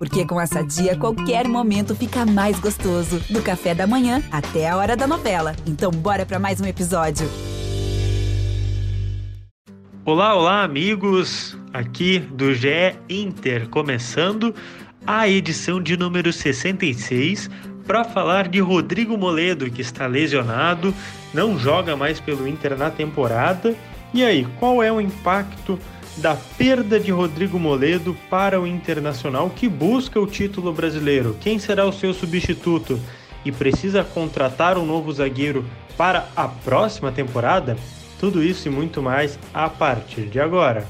Porque com essa dia, qualquer momento fica mais gostoso. Do café da manhã até a hora da novela. Então, bora para mais um episódio. Olá, olá, amigos. Aqui do GE Inter, começando a edição de número 66 para falar de Rodrigo Moledo, que está lesionado, não joga mais pelo Inter na temporada. E aí, qual é o impacto da perda de Rodrigo Moledo para o Internacional que busca o título brasileiro? Quem será o seu substituto? E precisa contratar um novo zagueiro para a próxima temporada? Tudo isso e muito mais a partir de agora.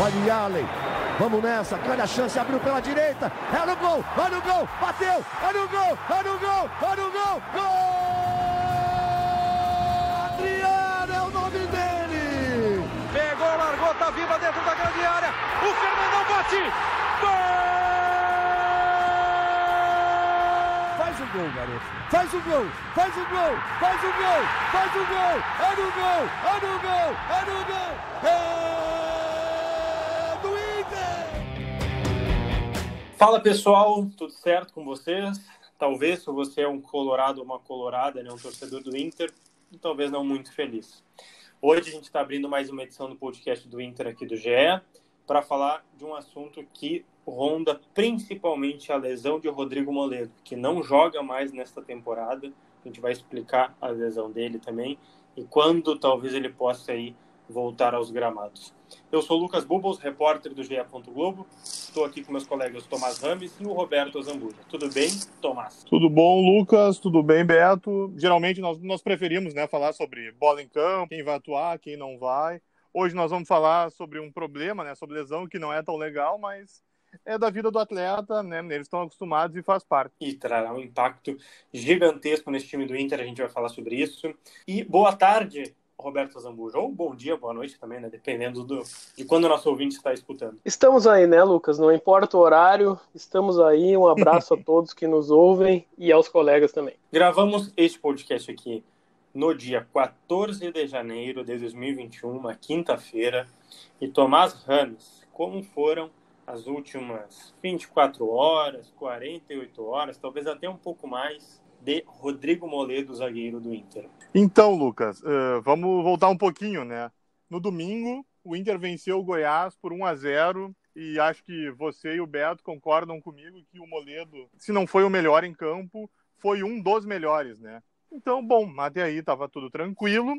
Olha Allen, vamos nessa, grande a chance, abriu pela direita, é no gol, olha o gol, bateu, olha o gol, olha o gol, olha o gol, gol! Adriano o Fernandão bate, gol! Faz o gol, garoto. Faz o gol, faz o gol, faz o gol, faz o gol. É no gol, é no gol, é no gol. É do Inter. Fala pessoal, tudo certo com vocês? Talvez se você é um colorado ou uma colorada, né, um torcedor do Inter, talvez não muito feliz. Hoje a gente está abrindo mais uma edição do podcast do Inter aqui do GE para falar de um assunto que ronda principalmente a lesão de Rodrigo Moledo, que não joga mais nesta temporada. A gente vai explicar a lesão dele também e quando talvez ele possa aí voltar aos gramados. Eu sou Lucas Bubbles, repórter do GE. Globo. Estou aqui com meus colegas Tomás Rames e o Roberto Zambuja. Tudo bem, Tomás? Tudo bom, Lucas? Tudo bem, Beto? Geralmente nós, nós preferimos né, falar sobre bola em campo, quem vai atuar, quem não vai. Hoje nós vamos falar sobre um problema, né, sobre lesão que não é tão legal, mas é da vida do atleta, né? Eles estão acostumados e faz parte. E trará um impacto gigantesco nesse time do Inter, a gente vai falar sobre isso. E boa tarde, Roberto Zambujo, ou bom dia, boa noite também, né? Dependendo do, de quando o nosso ouvinte está escutando. Estamos aí, né, Lucas? Não importa o horário, estamos aí. Um abraço a todos que nos ouvem e aos colegas também. Gravamos este podcast aqui no dia 14 de janeiro de 2021, uma quinta-feira. E Tomás Rames, como foram as últimas 24 horas, 48 horas, talvez até um pouco mais, de Rodrigo Moledo, zagueiro do Inter. Então, Lucas, uh, vamos voltar um pouquinho, né? No domingo, o Inter venceu o Goiás por 1 a 0 e acho que você e o Beto concordam comigo que o Moledo, se não foi o melhor em campo, foi um dos melhores, né? Então, bom, até aí estava tudo tranquilo,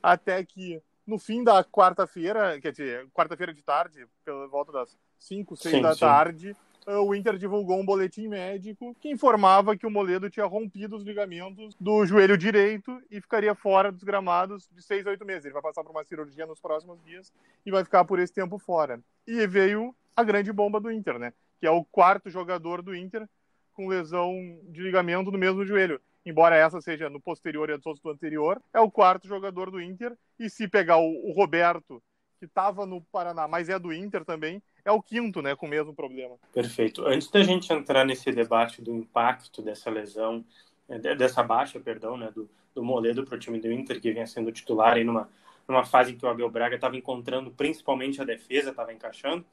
até que no fim da quarta-feira, quer dizer, quarta-feira de tarde, pela volta das 5, 6 sim, da sim. tarde, o Inter divulgou um boletim médico que informava que o Moledo tinha rompido os ligamentos do joelho direito e ficaria fora dos gramados de 6 a 8 meses. Ele vai passar por uma cirurgia nos próximos dias e vai ficar por esse tempo fora. E veio a grande bomba do Inter, né? Que é o quarto jogador do Inter com lesão de ligamento no mesmo joelho. Embora essa seja no posterior e a do anterior, é o quarto jogador do Inter. E se pegar o, o Roberto, que estava no Paraná, mas é do Inter também, é o quinto, né, com o mesmo problema. Perfeito. Antes da gente entrar nesse debate do impacto dessa lesão, é, dessa baixa, perdão, né, do, do Moledo para o time do Inter, que vinha sendo titular aí numa, numa fase em que o Abel Braga estava encontrando principalmente a defesa, estava encaixando,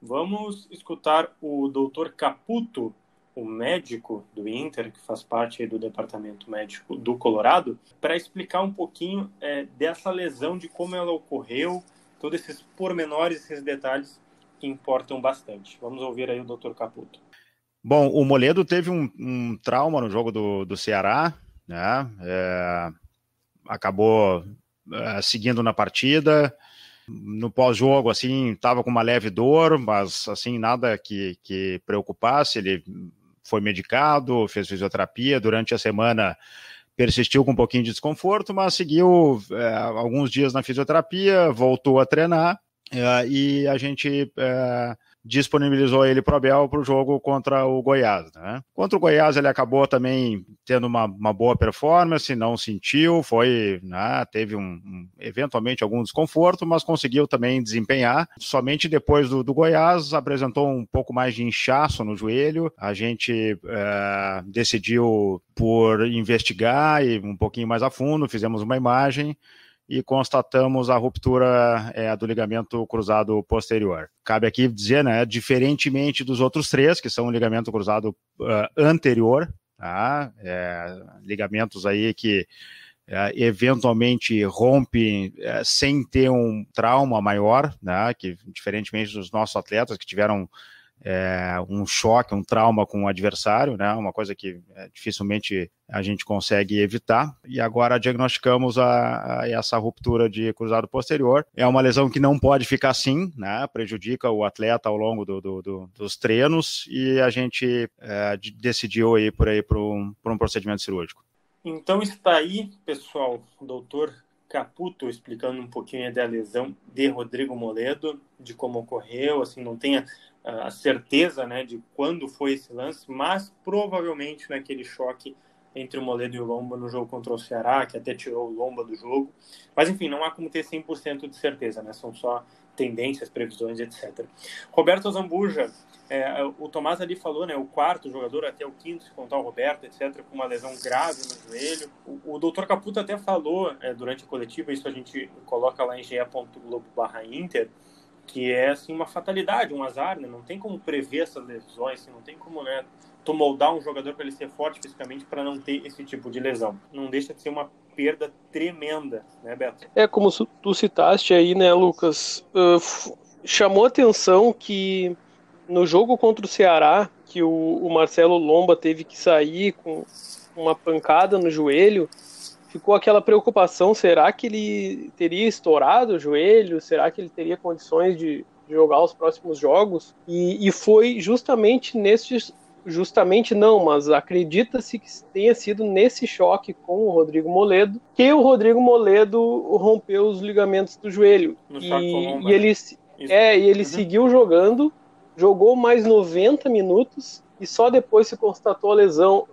vamos escutar o doutor Caputo, o médico do Inter, que faz parte do departamento médico do Colorado, para explicar um pouquinho é, dessa lesão, de como ela ocorreu, todos esses pormenores, esses detalhes que importam bastante. Vamos ouvir aí o Dr. Caputo. Bom, o Moledo teve um, um trauma no jogo do, do Ceará, né? É, acabou é, seguindo na partida. No pós-jogo, assim, estava com uma leve dor, mas assim nada que, que preocupasse. Ele foi medicado, fez fisioterapia durante a semana persistiu com um pouquinho de desconforto, mas seguiu é, alguns dias na fisioterapia, voltou a treinar é, e a gente é, disponibilizou ele para o Abel para o jogo contra o Goiás. Né? Contra o Goiás ele acabou também tendo uma, uma boa performance, não sentiu, foi, né, teve um, um, eventualmente algum desconforto, mas conseguiu também desempenhar. Somente depois do, do, Goiás apresentou um pouco mais de inchaço no joelho. A gente é, decidiu por investigar e um pouquinho mais a fundo, fizemos uma imagem e constatamos a ruptura é, do ligamento cruzado posterior. Cabe aqui dizer, né, diferentemente dos outros três, que são o ligamento cruzado uh, anterior, tá? É, ligamentos aí que é, eventualmente rompe é, sem ter um trauma maior, né, que diferentemente dos nossos atletas que tiveram é, um choque, um trauma com o adversário, né? Uma coisa que é, dificilmente a gente consegue evitar. E agora diagnosticamos a, a, essa ruptura de cruzado posterior. É uma lesão que não pode ficar assim, né? Prejudica o atleta ao longo do, do, do, dos treinos e a gente é, decidiu ir por aí para um, um procedimento cirúrgico. Então está aí, pessoal, o doutor Caputo explicando um pouquinho da lesão de Rodrigo Moledo, de como ocorreu, assim, não tenha a certeza né, de quando foi esse lance, mas provavelmente naquele choque entre o Moledo e o Lomba no jogo contra o Ceará, que até tirou o Lomba do jogo. Mas enfim, não há como ter 100% de certeza, né? São só tendências, previsões, etc. Roberto Zambuja, é, o Tomás ali falou, né? O quarto jogador, até o quinto, se contar o Roberto, etc., com uma lesão grave no joelho. O, o doutor Caputo até falou é, durante a coletiva, isso a gente coloca lá em ge.globo/inter, que é assim uma fatalidade, um azar, né? Não tem como prever essas lesões, assim, não tem como, né, tu moldar um jogador para ele ser forte fisicamente para não ter esse tipo de lesão. Não deixa de ser uma perda tremenda, né, Beto? É como tu citaste aí, né, Lucas? Uh, chamou atenção que no jogo contra o Ceará, que o, o Marcelo Lomba teve que sair com uma pancada no joelho, ficou aquela preocupação: será que ele teria estourado o joelho? Será que ele teria condições de jogar os próximos jogos? E, e foi justamente nesse. Justamente não, mas acredita-se que tenha sido nesse choque com o Rodrigo Moledo que o Rodrigo Moledo rompeu os ligamentos do joelho. No e, e ele, é, e ele uhum. seguiu jogando, jogou mais 90 minutos e só depois se constatou a lesão.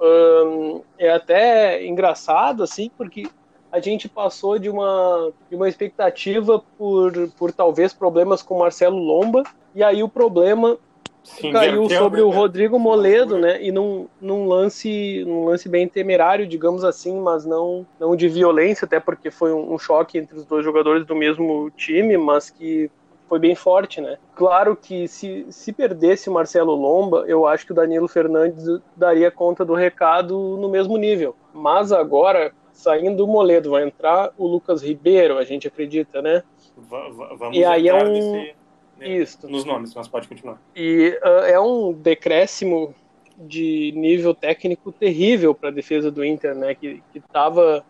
É até engraçado, assim, porque a gente passou de uma, de uma expectativa por, por talvez problemas com Marcelo Lomba, e aí o problema Sim, caiu sobre o Rodrigo Moledo, né? E num, num, lance, num lance bem temerário, digamos assim, mas não, não de violência, até porque foi um, um choque entre os dois jogadores do mesmo time, mas que foi bem forte, né? Claro que se, se perdesse o Marcelo Lomba, eu acho que o Danilo Fernandes daria conta do recado no mesmo nível. Mas agora, saindo do Moledo, vai entrar o Lucas Ribeiro, a gente acredita, né? Vamos e aí é um... Nesse, né, Isso. nos nomes, mas pode continuar. E uh, é um decréscimo de nível técnico terrível para a defesa do Inter, né? Que estava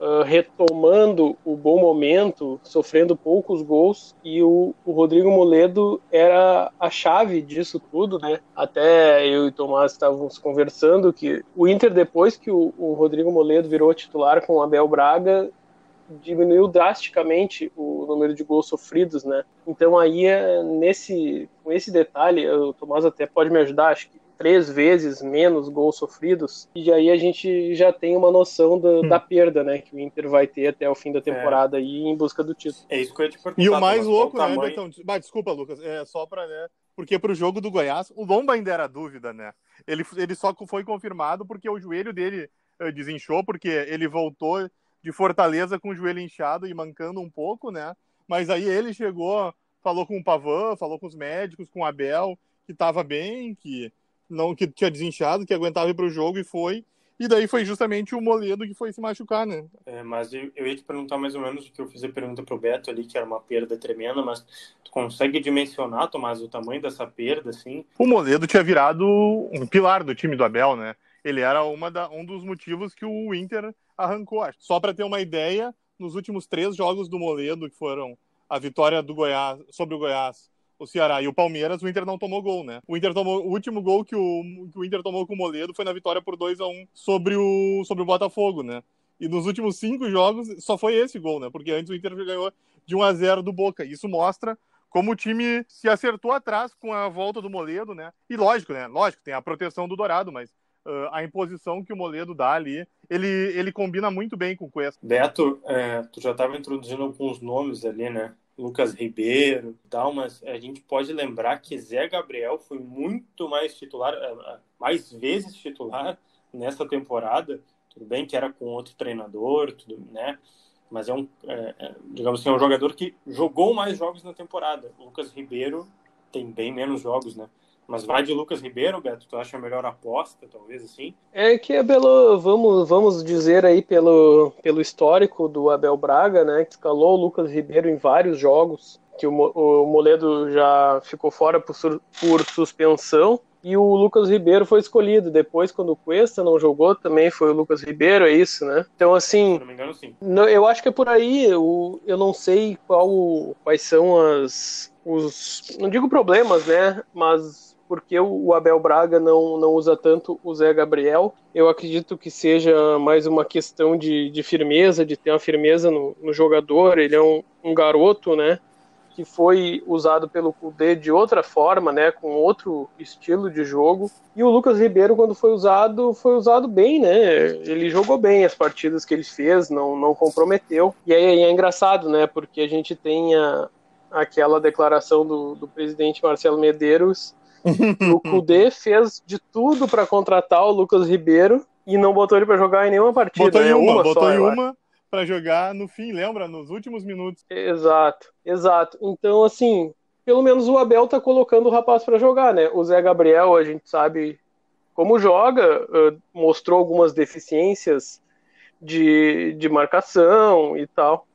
uh, retomando o bom momento, sofrendo poucos gols, e o, o, Rodrigo Moledo era a chave disso tudo, né? Até eu e o Tomás estávamos conversando que o Inter, depois que o, o Rodrigo Moledo virou titular com o Abel Braga, diminuiu drasticamente o número de gols sofridos, né? Então aí é nesse com esse detalhe, o Tomás até pode me ajudar, acho que três vezes menos gols sofridos, e aí a gente já tem uma noção do, hum. da perda, né, que o Inter vai ter até o fim da é. temporada é. aí em busca do título. É isso que eu ia te perguntar. E o mais louco, né, tamanho... Betão? Mas, desculpa, Lucas, é só para, né, porque pro jogo do Goiás, o Lomba ainda era dúvida, né? Ele, ele só foi confirmado porque o joelho dele uh, desinchou, porque ele voltou de Fortaleza com o joelho inchado e mancando um pouco, né? Mas aí ele chegou, falou com o Pavan, falou com os médicos, com o Abel, que estava bem, que não que tinha desinchado, que aguentava ir pro jogo e foi. E daí foi justamente o Moledo que foi se machucar, né? É, mas eu, eu ia te perguntar mais ou menos o que eu fiz a pergunta pro Beto ali, que era uma perda tremenda, mas tu consegue dimensionar, Tomás, o tamanho dessa perda, assim? O Moledo tinha virado um pilar do time do Abel, né? Ele era uma da, um dos motivos que o Inter arrancou. Só para ter uma ideia, nos últimos três jogos do Moledo, que foram a vitória do Goiás sobre o Goiás o Ceará e o Palmeiras, o Inter não tomou gol, né? O Inter tomou o último gol que o, que o Inter tomou com o Moledo foi na vitória por 2 a 1 sobre o sobre o Botafogo, né? E nos últimos cinco jogos só foi esse gol, né? Porque antes o Inter ganhou de 1 a 0 do Boca. Isso mostra como o time se acertou atrás com a volta do Moledo, né? E lógico, né? Lógico, tem a proteção do Dourado, mas uh, a imposição que o Moledo dá ali, ele, ele combina muito bem com o Cuesta. Beto, é, tu já estava introduzindo alguns nomes ali, né? Lucas Ribeiro tal, mas a gente pode lembrar que Zé Gabriel foi muito mais titular, é, é, mais vezes titular nessa temporada. Tudo bem que era com outro treinador, tudo, né? mas é um, é, digamos assim, é um jogador que jogou mais jogos na temporada. O Lucas Ribeiro tem bem menos jogos, né? Mas vai de Lucas Ribeiro, Beto, tu acha a melhor aposta, talvez assim? É que é pelo, vamos, vamos dizer aí pelo, pelo histórico do Abel Braga, né, que escalou o Lucas Ribeiro em vários jogos, que o, o Moledo já ficou fora por, por suspensão, e o Lucas Ribeiro foi escolhido. Depois, quando o Cuesta não jogou, também foi o Lucas Ribeiro, é isso, né? Então, assim. Se não me engano, sim. Eu acho que é por aí. Eu, eu não sei qual, quais são as. Os, não digo problemas, né? Mas porque o Abel Braga não, não usa tanto o Zé Gabriel. Eu acredito que seja mais uma questão de, de firmeza, de ter uma firmeza no, no jogador. Ele é um, um, garoto, né? Que foi usado pelo Kudê de outra forma, né? Com outro estilo de jogo. E o Lucas Ribeiro, quando foi usado, foi usado bem, né? Ele jogou bem as partidas que ele fez, não, não comprometeu. E aí é engraçado, né? Porque a gente tem a, aquela declaração do, do presidente Marcelo Medeiros o Kudê fez de tudo para contratar o Lucas Ribeiro e não botou ele para jogar em nenhuma partida. Botou em uma, uma botou só, em uma para jogar no fim, lembra? Nos últimos minutos. Exato, exato. Então, assim, pelo menos o Abel tá colocando o rapaz para jogar, né? O Zé Gabriel, a gente sabe como joga, mostrou algumas deficiências de, de marcação e tal.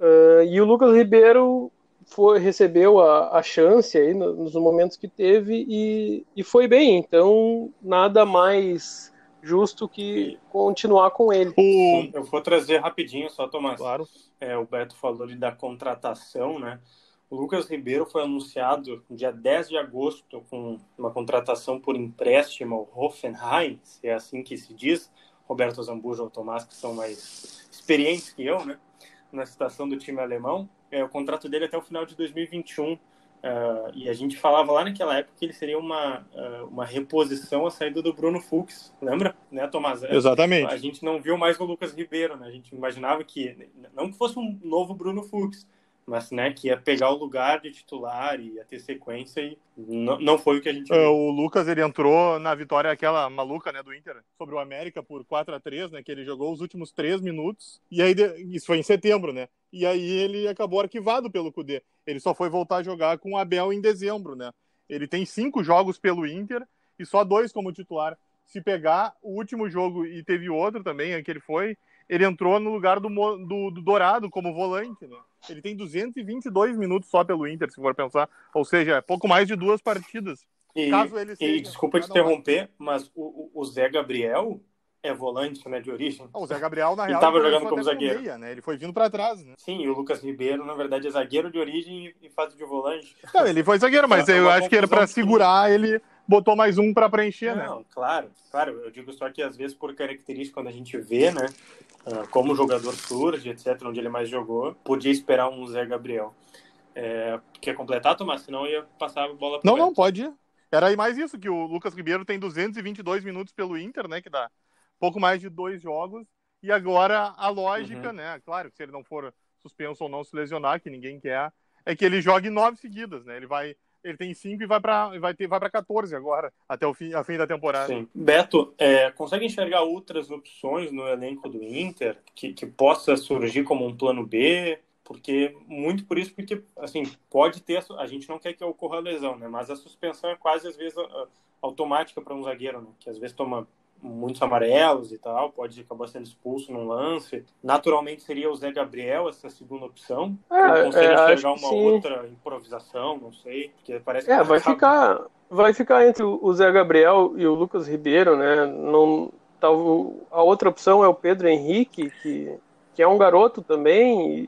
e o Lucas Ribeiro foi recebeu a, a chance aí nos momentos que teve e, e foi bem. Então, nada mais justo que continuar com ele. Sim, eu vou trazer rapidinho só, Tomás. Claro. É, o Beto falou ali da contratação, né? O Lucas Ribeiro foi anunciado dia 10 de agosto com uma contratação por empréstimo ao Hoffenheim, se é assim que se diz. Roberto Zambujo ou Tomás, que são mais experientes que eu, né? Na situação do time alemão é, o contrato dele até o final de 2021. Uh, é, e a gente falava lá naquela época que ele seria uma, uh, uma reposição à saída do Bruno Fux, lembra? Né, Tomás? Exatamente. A gente não viu mais o Lucas Ribeiro, né? A gente imaginava que, não que fosse um novo Bruno Fux, mas né, que ia pegar o lugar de titular e ia ter sequência e não, não foi o que a gente é, viu. O Lucas, ele entrou na vitória aquela maluca, né, do Inter sobre o América por 4 a 3 né, que ele jogou os últimos três minutos, e aí, isso foi em setembro, né, e aí ele acabou arquivado pelo Cudê. Ele só foi voltar a jogar com o Abel em dezembro, né. Ele tem cinco jogos pelo Inter e só dois como titular. Se pegar o último jogo e teve outro também, que ele foi, ele entrou no lugar do, do, do Dourado como volante, né? Ele tem 222 minutos só pelo Inter, se for pensar. Ou seja, é pouco mais de duas partidas. E, Caso ele seja, e desculpa te interromper, mas o, o Zé Gabriel é volante, né, de origem. o Zé Gabriel, na real, ele estava jogando como zagueiro. Meia, né? Ele foi vindo para trás, né? Sim, e o Lucas Ribeiro, na verdade, é zagueiro de origem e faz de volante. Não, ele foi zagueiro, mas é eu acho que era para segurar, ele botou mais um para preencher, Não, né? claro, claro. Eu digo só que às vezes por característica, quando a gente vê, né, ah, como o jogador surge, etc., onde ele mais jogou, podia esperar um Zé Gabriel. É, quer completar, Tomás? Senão eu ia passar a bola para Não, não, pode ir. Era aí mais isso, que o Lucas Ribeiro tem 222 minutos pelo Inter, né, que dá pouco mais de dois jogos, e agora a lógica, uhum. né, claro, se ele não for suspenso ou não se lesionar, que ninguém quer, é que ele jogue nove seguidas, né, ele vai ele tem 5 e vai para vai ter vai para 14 agora, até o fim, a fim da temporada. Sim. Beto, é, consegue enxergar outras opções no elenco do Inter que, que possa surgir como um plano B? Porque muito por isso, porque assim, pode ter a gente não quer que ocorra lesão, né? Mas a suspensão é quase às vezes automática para um zagueiro, né? Que às vezes toma muitos amarelos e tal, pode acabar sendo expulso num lance. Naturalmente seria o Zé Gabriel essa segunda opção. É, consegue é, enxergar uma sim. outra improvisação, não sei, porque parece É, vai ficar vai ficar entre o Zé Gabriel e o Lucas Ribeiro, né? Não tal a outra opção é o Pedro Henrique, que que é um garoto também,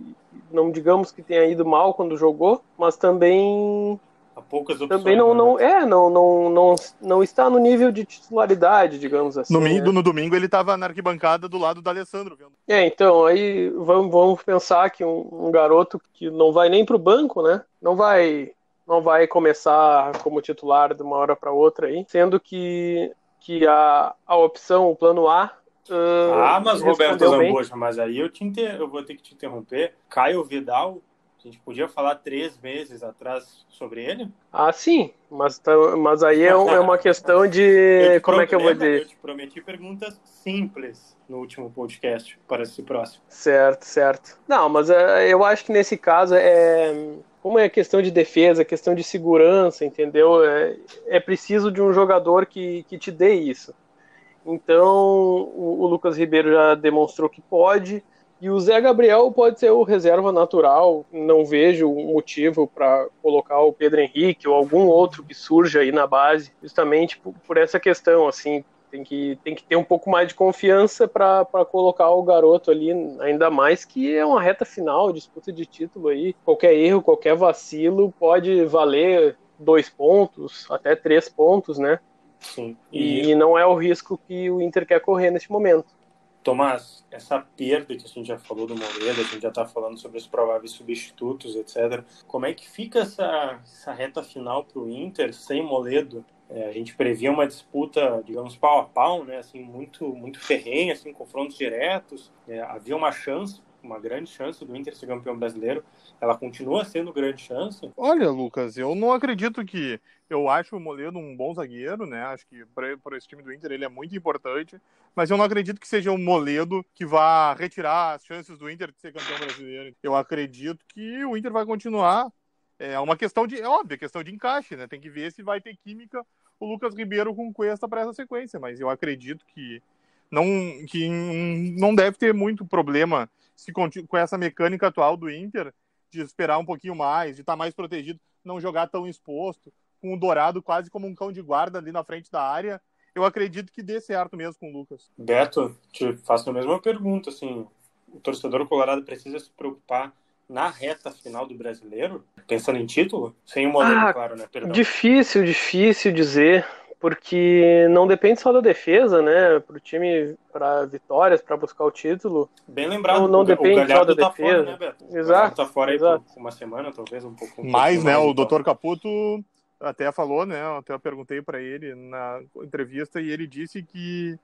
não digamos que tenha ido mal quando jogou, mas também poucas opções. Também não, né? não é, não, não, não, não está no nível de titularidade, digamos assim. No, né? no domingo ele estava na arquibancada do lado do Alessandro. É, então, aí vamos, vamos pensar que um, um garoto que não vai nem para o banco, né? Não vai, não vai começar como titular de uma hora para outra aí, sendo que, que a, a opção, o plano A, Uh, ah, mas Roberto Zambuja, mas aí eu, te inter... eu vou ter que te interromper. Caio Vidal A gente podia falar três meses atrás sobre ele? Ah, sim, mas, tá, mas aí é, é uma questão de. Como é que eu vou dizer? Eu te prometi perguntas simples no último podcast para esse próximo. Certo, certo. Não, mas é, eu acho que nesse caso é. Como é questão de defesa, questão de segurança, entendeu? É, é preciso de um jogador que, que te dê isso. Então, o, o Lucas Ribeiro já demonstrou que pode. E o Zé Gabriel pode ser o reserva natural. Não vejo um motivo para colocar o Pedro Henrique ou algum outro que surja aí na base, justamente por, por essa questão. Assim, tem que, tem que ter um pouco mais de confiança para colocar o garoto ali, ainda mais que é uma reta final, disputa de título aí. Qualquer erro, qualquer vacilo pode valer dois pontos, até três pontos, né? Sim. E, e não é o risco que o Inter quer correr neste momento. Tomás, essa perda que a gente já falou do Moreira, a gente já está falando sobre os prováveis substitutos, etc. Como é que fica essa, essa reta final para o Inter sem Moledo? É, a gente previa uma disputa, digamos, pau a pau, né? Assim, muito, muito ferrenha, assim, confrontos diretos. É, havia uma chance, uma grande chance do Inter ser campeão brasileiro. Ela continua sendo grande chance? Olha, Lucas, eu não acredito que eu acho o Moledo um bom zagueiro, né? Acho que para esse time do Inter ele é muito importante. Mas eu não acredito que seja o Moledo que vá retirar as chances do Inter de ser campeão brasileiro. Eu acredito que o Inter vai continuar. É uma questão de, é óbvio, questão de encaixe, né? Tem que ver se vai ter química o Lucas Ribeiro com Cuesta para essa sequência. Mas eu acredito que não, que não deve ter muito problema se com essa mecânica atual do Inter de esperar um pouquinho mais, de estar tá mais protegido, não jogar tão exposto com o Dourado quase como um cão de guarda ali na frente da área, eu acredito que dê certo mesmo com o Lucas. Beto, te faço a mesma pergunta, assim, o torcedor colorado precisa se preocupar na reta final do brasileiro, pensando em título, sem o modelo, ah, claro, né? Perdão. Difícil, difícil dizer, porque não depende só da defesa, né? Para o time, para vitórias, para buscar o título. Bem lembrado, não, não o, depende o só da tá defesa. Fora, né, Beto? Exato. O tá fora exato. aí por uma semana, talvez um pouco. Um mais, né? Mais, o então. Dr. Caputo até falou, né? Até perguntei para ele na entrevista e ele disse que,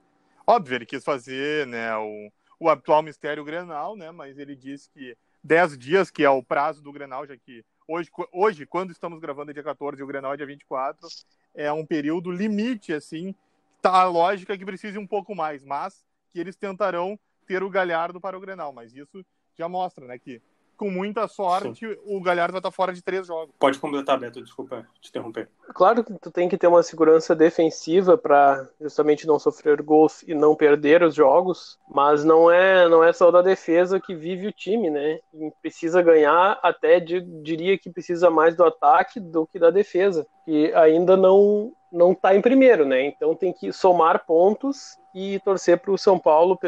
óbvio, ele quis fazer, né? O, o atual mistério Grenal, né? Mas ele disse que 10 dias, que é o prazo do Grenal, já que hoje, hoje quando estamos gravando é dia 14 e o Grenal é dia 24, é um período limite, assim, tá a lógica que precise um pouco mais, mas que eles tentarão ter o Galhardo para o Grenal, mas isso já mostra, né, que com muita sorte, Sim. o Galhardo vai estar fora de três jogos. Pode completar, Beto, desculpa te interromper. Claro que tu tem que ter uma segurança defensiva para justamente não sofrer gols e não perder os jogos, mas não é não é só da defesa que vive o time, né? E precisa ganhar, até de, diria que precisa mais do ataque do que da defesa, que ainda não não está em primeiro, né? Então tem que somar pontos e torcer para o São Paulo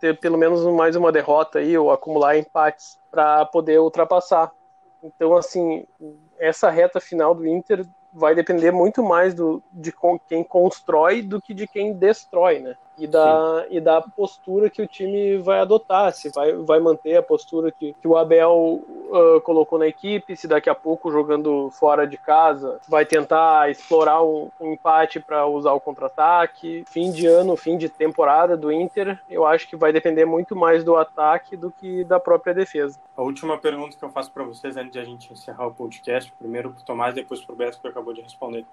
ter pelo menos mais uma derrota aí ou acumular empates para poder ultrapassar. Então, assim, essa reta final do Inter vai depender muito mais do, de quem constrói do que de quem destrói, né? E da, e da postura que o time vai adotar, se vai, vai manter a postura que, que o Abel uh, colocou na equipe, se daqui a pouco jogando fora de casa vai tentar explorar um, um empate para usar o contra-ataque. Fim de ano, fim de temporada do Inter, eu acho que vai depender muito mais do ataque do que da própria defesa. A última pergunta que eu faço para vocês antes de a gente encerrar o podcast, primeiro para o Tomás, depois para o Beto, que acabou de responder.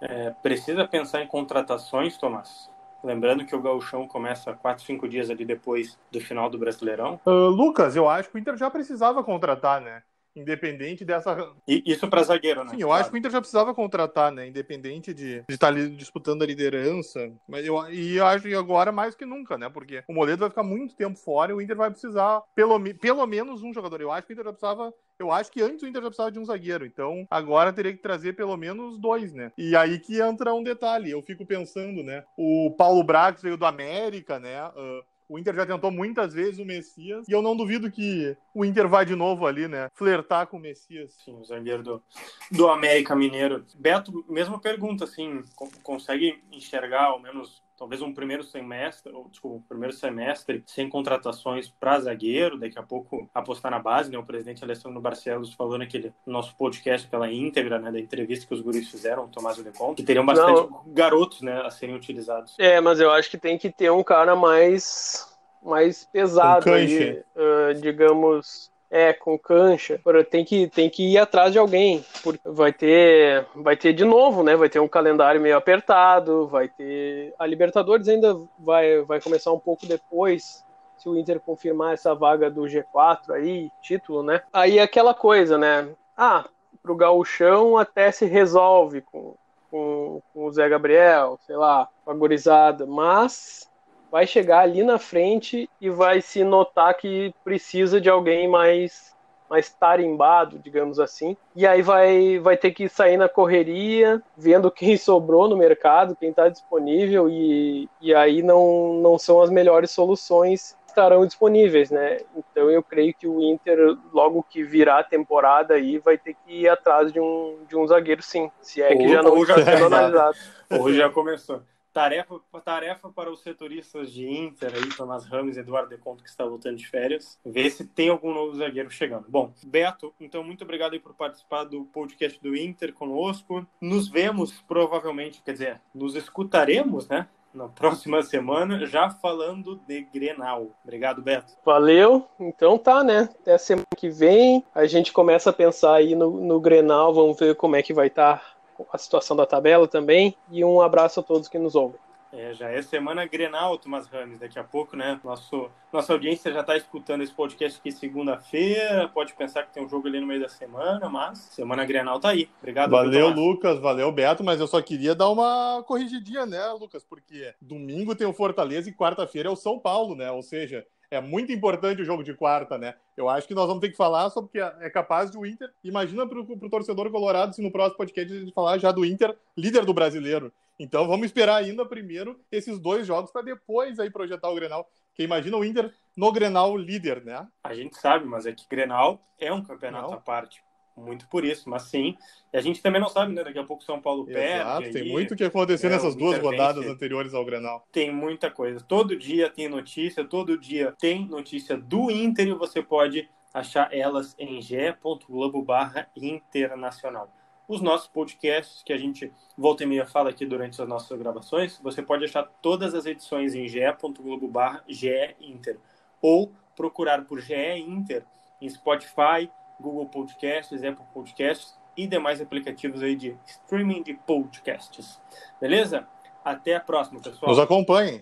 É, precisa pensar em contratações, Tomás? Lembrando que o gauchão começa 4, 5 dias ali depois do final do Brasileirão. Uh, Lucas, eu acho que o Inter já precisava contratar, né? Independente dessa. E isso para zagueiro, né? Sim, eu claro. acho que o Inter já precisava contratar, né? Independente de, de estar ali disputando a liderança. Mas eu, e eu acho que agora mais que nunca, né? Porque o Moledo vai ficar muito tempo fora e o Inter vai precisar pelo, pelo menos um jogador. Eu acho que o Inter já precisava. Eu acho que antes o Inter já precisava de um zagueiro. Então agora teria que trazer pelo menos dois, né? E aí que entra um detalhe. Eu fico pensando, né? O Paulo Brax veio do América, né? Uh, o Inter já tentou muitas vezes o Messias e eu não duvido que o Inter vai de novo ali, né? Flertar com o Messias. Sim, o zagueiro do, do América Mineiro. Beto, mesma pergunta, assim, consegue enxergar ao menos talvez um primeiro semestre, ou desculpa, um primeiro semestre sem contratações para zagueiro, daqui a pouco apostar na base, né? O presidente Alessandro Barcelos falou naquele nosso podcast, aquela íntegra, né, da entrevista que os guris fizeram, o Tomás Lecon, que teriam bastante Não. garotos, né, a serem utilizados. É, mas eu acho que tem que ter um cara mais mais pesado, um aí, uh, digamos, É, com cancha. Tem que, tem que ir atrás de alguém. Porque vai ter, vai ter de novo, né? Vai ter um calendário meio apertado, vai ter. A Libertadores ainda vai, vai começar um pouco depois. Se o Inter confirmar essa vaga do G4 aí, título, né? Aí é aquela coisa, né? Ah, pro gauchão até se resolve com, com, com o Zé Gabriel, sei lá, com a gurizada, mas vai chegar ali na frente e vai se notar que precisa de alguém mais mais tarimbado, digamos assim. E aí vai, vai ter que sair na correria, vendo quem sobrou no mercado, quem está disponível, e, e aí não, não são as melhores soluções que estarão disponíveis, né? Então eu creio que o Inter, logo que virar a temporada aí, vai ter que ir atrás de um, de um zagueiro sim, se é que já não está sendo analisado. Hoje já começou. Tarefa, tarefa para os setoristas de Inter aí, Tomás Ramos e Eduardo De Conto, que está voltando de férias, ver se tem algum novo zagueiro chegando. Bom, Beto, então muito obrigado por participar do podcast do Inter conosco. Nos vemos provavelmente, quer dizer, nos escutaremos, né? Na próxima semana, já falando de Grenal. Obrigado, Beto. Valeu. Então tá, né? Até semana que vem a gente começa a pensar aí no, no Grenal, vamos ver como é que vai estar tá a situação da tabela também. E um abraço a todos que nos ouvem. É, já é semana Grenal, Thomas Rames, daqui a pouco, né? Nosso, nossa audiência já está escutando esse podcast aqui segunda-feira, pode pensar que tem um jogo ali no meio da semana, mas semana Grenal tá aí. Obrigado. Valeu, Lucas, valeu, Beto, mas eu só queria dar uma corrigidinha, né, Lucas? Porque domingo tem o Fortaleza e quarta-feira é o São Paulo, né? Ou seja, é muito importante o jogo de quarta, né? Eu acho que nós vamos ter que falar sobre que é capaz de o Inter. Imagina para o torcedor colorado se no próximo podcast a gente falar já do Inter, líder do brasileiro. Então vamos esperar ainda primeiro esses dois jogos para depois aí projetar o Grenal. Que imagina o Inter no Grenal líder, né? A gente sabe, mas é que Grenal é um campeonato Não. à parte muito por isso, mas sim. E a gente também não sabe, né? Daqui a pouco São Paulo perde. Exato, tem muito o que acontecer é, nessas duas rodadas anteriores ao Grenal. Tem muita coisa. Todo dia tem notícia, todo dia tem notícia do Inter e você pode achar elas em ge.globo barra internacional. Os nossos podcasts, que a gente volta e meia fala aqui durante as nossas gravações, você pode achar todas as edições em ge.globo barra Inter. Ou procurar por GE Inter em Spotify, Google Podcasts, Apple Podcasts e demais aplicativos aí de streaming de podcasts. Beleza? Até a próxima, pessoal. Nos acompanhem.